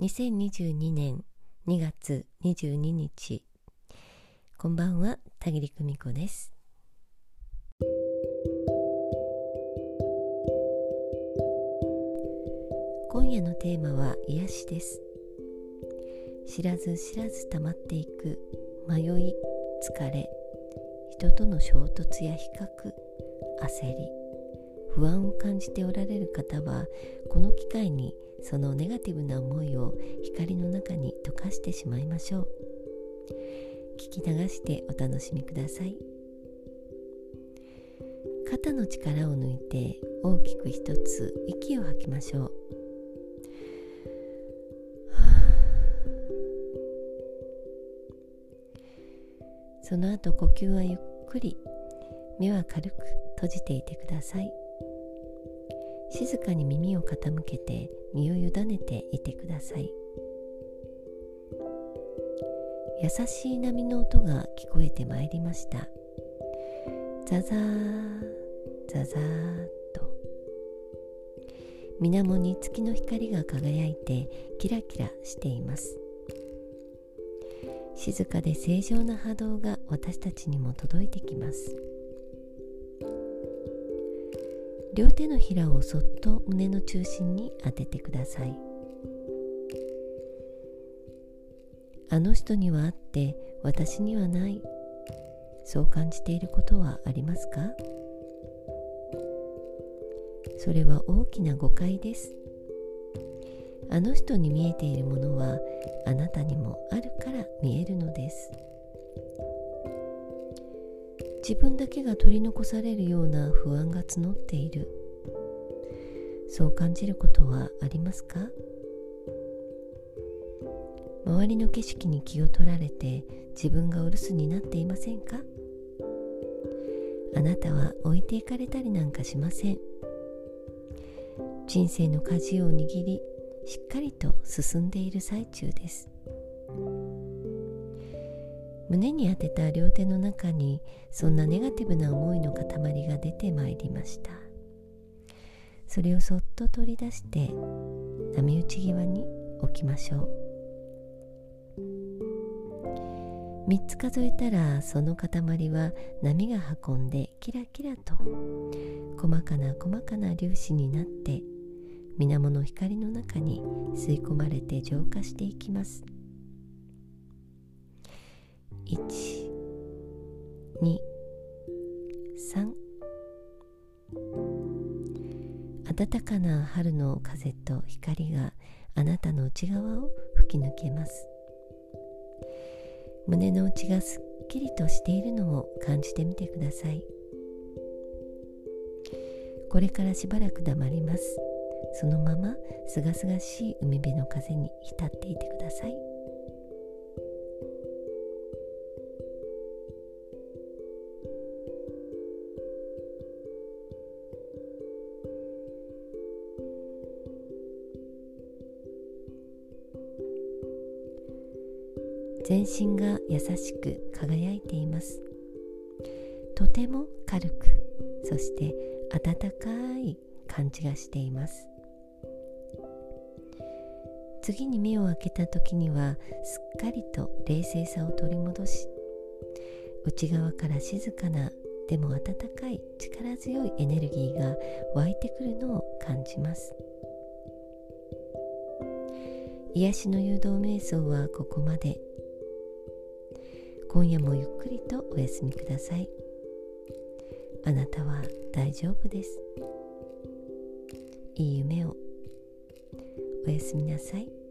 2022年2月22日こんばんは田切久美子です。今夜のテーマは癒しです。知らず知らず溜まっていく迷い疲れ人との衝突や比較焦り。不安を感じておられる方はこの機会にそのネガティブな思いを光の中に溶かしてしまいましょう。聞き流してお楽しみください。肩の力を抜いて大きく一つ息を吐きましょう。その後呼吸はゆっくり目は軽く閉じていてください。静かに耳を傾けて身を委ねていてください。優しい波の音が聞こえてまいりました。ザザーザザーと。水面に月の光が輝いてキラキラしています。静かで正常な波動が私たちにも届いてきます。両手のひらをそっと胸の中心に当ててください。あの人にはあって私にはない。そう感じていることはありますか？それは大きな誤解です。あの人に見えているものはあなたにもあるから見えるのです。自分だけが取り残されるような不安が募っている。そう感じることはありますか？周りの景色に気を取られて自分がお留守になっていませんか？あなたは置いていかれたりなんかしません。人生の舵を握りしっかりと進んでいる最中です。胸に当てた両手の中にそんなネガティブな思いの塊が出てまいりました。それをそっと取り出して波打ち際に置きましょう。3つ数えたらその塊は波が運んでキラキラと細かな細かな粒子になって水面の光の中に吸い込まれて浄化していきます。1 2 3暖かな春の風と光があなたの内側を吹き抜けます。胸の内がすっきりとしているのを感じてみてください。これからしばらく黙ります。そのまますがすがしい海辺の風に浸っていてください。全身が優しく輝いています。とても軽くそして温かい感じがしています。次に目を開けた時にはすっかりと冷静さを取り戻し内側から静かなでも温かい力強いエネルギーが湧いてくるのを感じます。癒しの誘導瞑想はここまで。今夜もゆっくりとお休みください。あなたは大丈夫です。いい夢を。おやすみなさい。